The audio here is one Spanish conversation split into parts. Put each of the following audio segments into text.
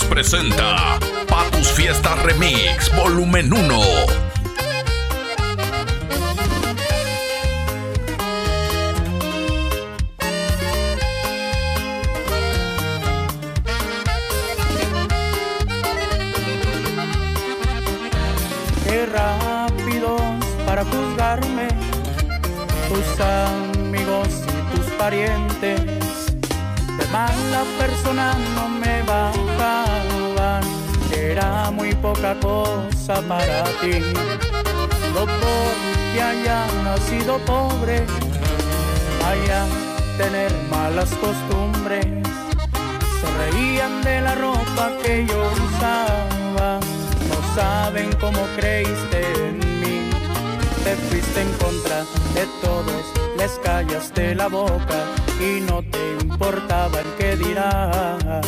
Presenta Patus Fiesta Remix Volumen 1. Qué rápidos para juzgarme tus amigos y tus parientes. De mala persona no me bajaban, era muy poca cosa para ti. No porque haya nacido pobre, vaya tener malas costumbres. Se reían de la ropa que yo usaba, no saben cómo creíste en mí. Te fuiste en contra de todos, les callaste la boca y no te importaba el que dirá.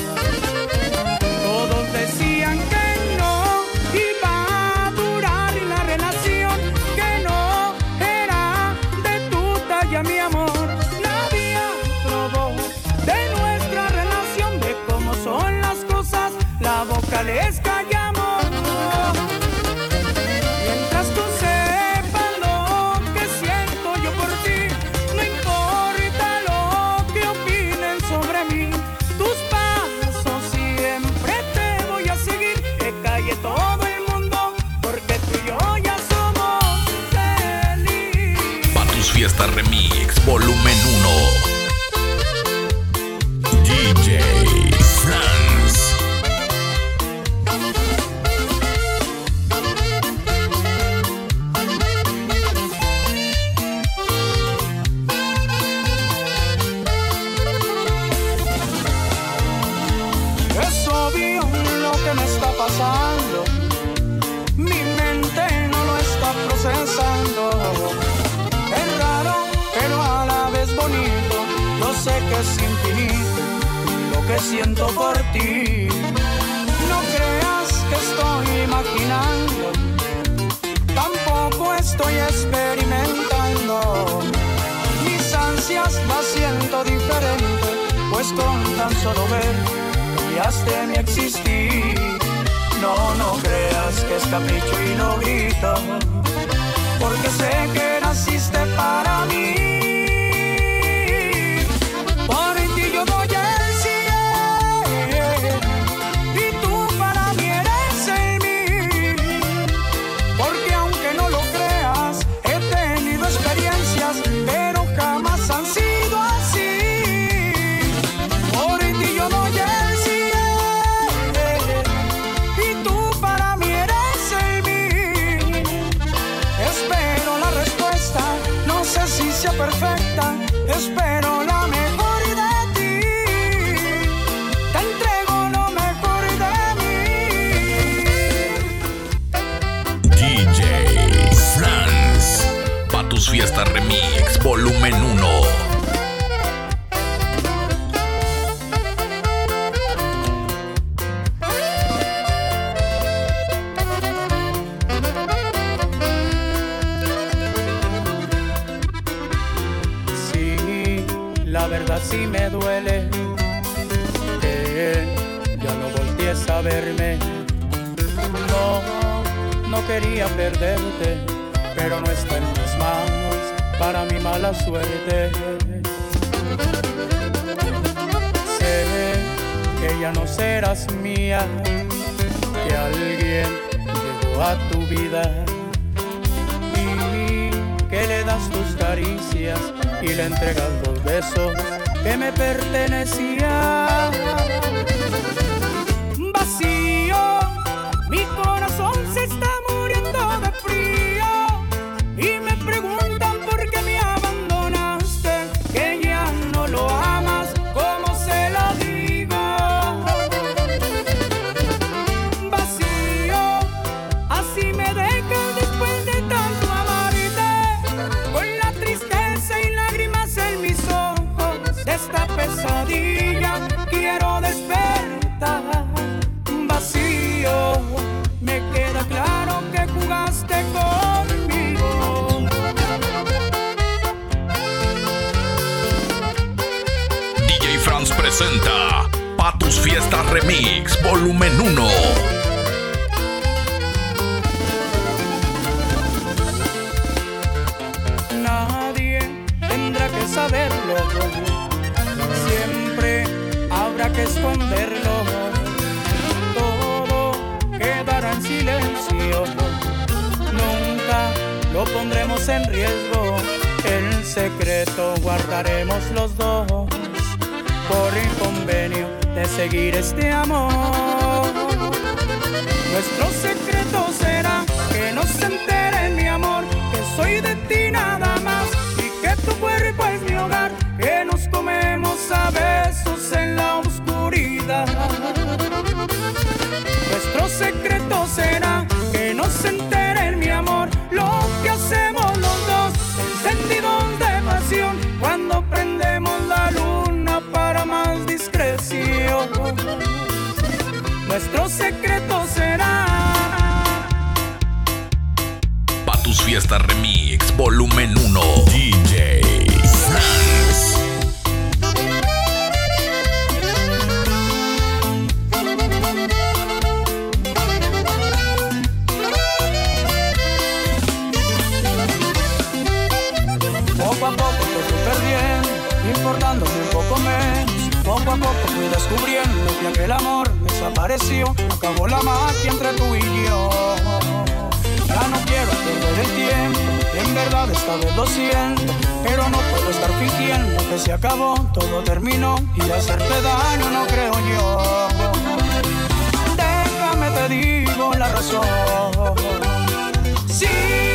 Es infinito lo que siento por ti. No creas que estoy imaginando. Tampoco estoy experimentando. Mis ansias las siento diferente, pues con tan solo ver cambiaste mi existir. No, no creas que es capricho y no grito, porque sé que naciste para mí. La verdad sí me duele que ya no voltees a verme. No, no quería perderte, pero no está en mis manos para mi mala suerte. Sé que ya no serás mía, que alguien llegó a tu vida que le das tus caricias y le entregas los besos que me pertenecían. Vacío, Presenta Patus Fiesta Remix, volumen 1. Nadie tendrá que saberlo. Siempre habrá que esconderlo. Todo quedará en silencio. Nunca lo pondremos en riesgo. El secreto guardaremos los dos por el convenio de seguir este amor. Nuestro secreto será que no se entere mi amor, que soy de ti nada más y que tu cuerpo es mi hogar, que nos comemos a besos en la oscuridad. Nuestro secreto será aquel amor desapareció. Acabó la magia entre tú y yo. Ya no quiero perder el tiempo, en verdad esta vez lo. Pero no puedo estar fingiendo que se acabó, todo terminó. Y hacerte daño no creo yo. Déjame te digo la razón. Simplemente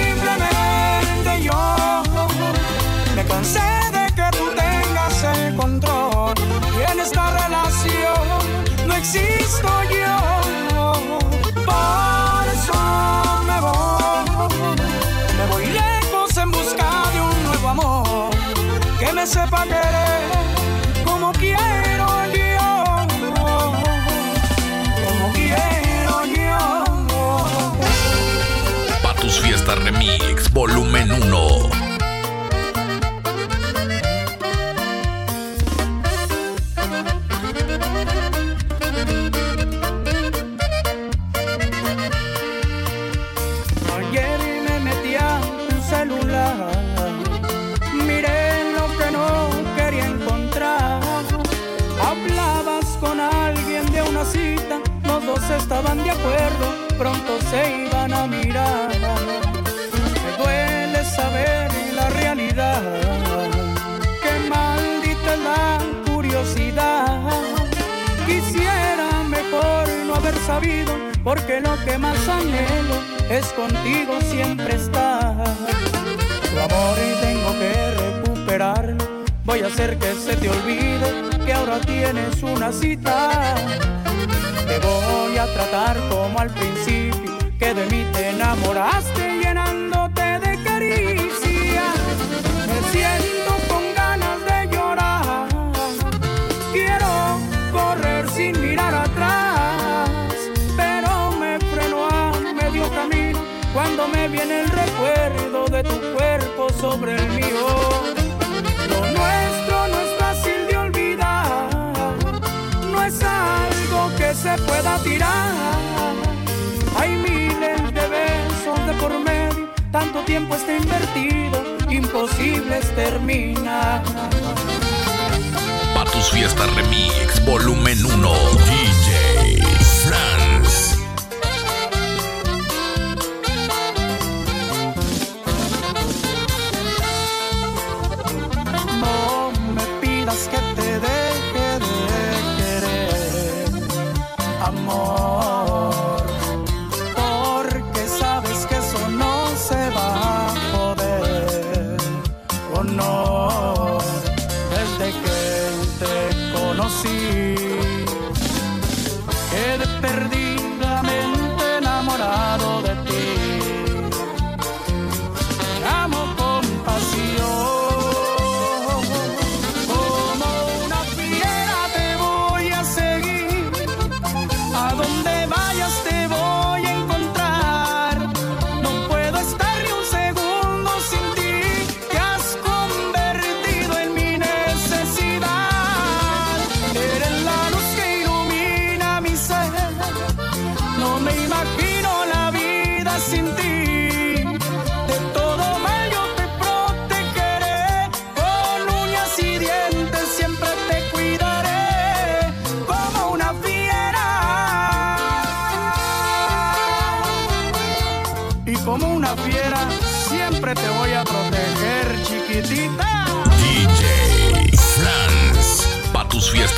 estaban de acuerdo, pronto se iban a mirar. Me duele saber la realidad, que maldita la curiosidad. Quisiera mejor no haber sabido, porque lo que más anhelo es contigo siempre estar. Tu amor y tengo que recuperarlo. Voy a hacer que se te olvide que ahora tienes una cita. Te voy tratar como al principio, que de mí te enamoraste tiempo está invertido, imposible es terminar. Patus Fiesta Remix, volumen 1. No, desde que te conocí, quedé perdidamente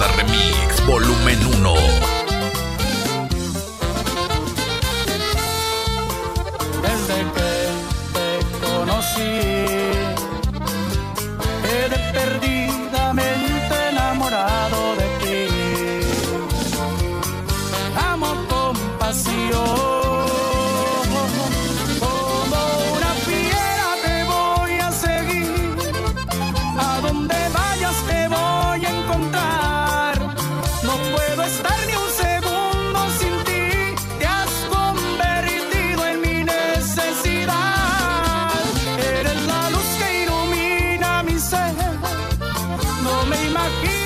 remix, volumen 1. Imagino